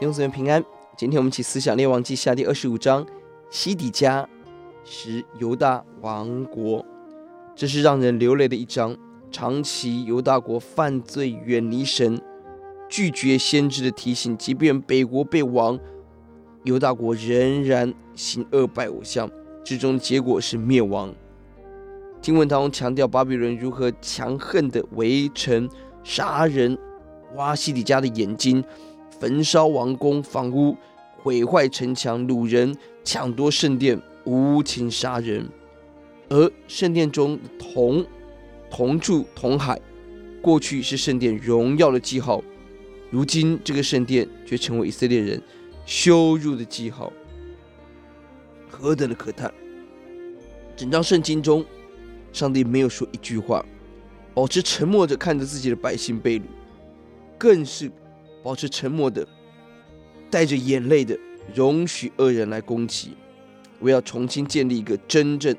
永子们平安。今天我们一起思想《列王记下》第二十五章，西底家时犹大亡国。这是让人流泪的一章。长期犹大国犯罪，远离神，拒绝先知的提醒，即便北国被亡，犹大国仍然行恶拜偶像，最终的结果是灭亡。经文当中强调巴比伦如何强横的围城、杀人、挖西底家的眼睛。焚烧王宫房屋，毁坏城墙，掳人，抢夺圣殿，无情杀人。而圣殿中铜、铜柱、铜海，过去是圣殿荣耀的记号，如今这个圣殿却成为以色列人羞辱的记号，何等的可叹！整章圣经中，上帝没有说一句话，保持沉默着看着自己的百姓被掳，更是。保持沉默的，带着眼泪的，容许恶人来攻击。我要重新建立一个真正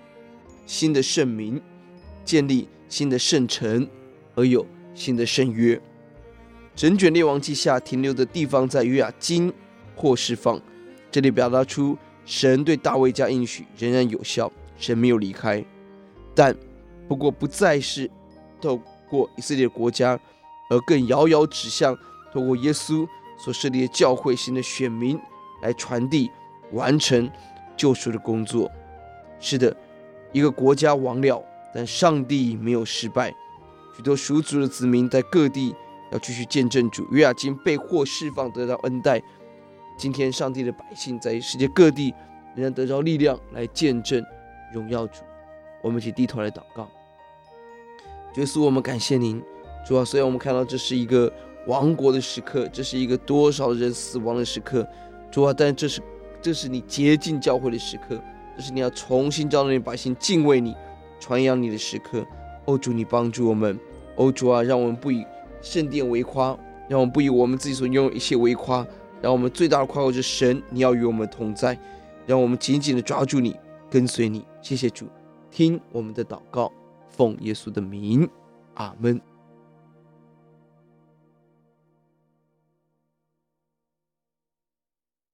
新的圣民，建立新的圣城，而有新的圣约。整卷列王记下停留的地方在约雅斤或释放，这里表达出神对大卫家应许仍然有效，神没有离开，但不过不再是透过以色列国家，而更遥遥指向。透过耶稣所设立的教会型的选民来传递、完成救赎的工作。是的，一个国家亡了，但上帝没有失败。许多属主的子民在各地要继续见证主。约雅斤被获释放，得到恩待。今天，上帝的百姓在世界各地仍然得到力量来见证荣耀主。我们一起低头来祷告。耶稣，我们感谢您，主啊！虽然我们看到这是一个。亡国的时刻，这是一个多少人死亡的时刻，主啊！但这是这是你洁净教会的时刻，这是你要重新召那百姓敬畏你、传扬你的时刻。哦，主，你帮助我们，哦，主啊，让我们不以圣殿为夸，让我们不以我们自己所拥有一切为夸，让我们最大的夸口是神，你要与我们同在，让我们紧紧的抓住你，跟随你。谢谢主，听我们的祷告，奉耶稣的名，阿门。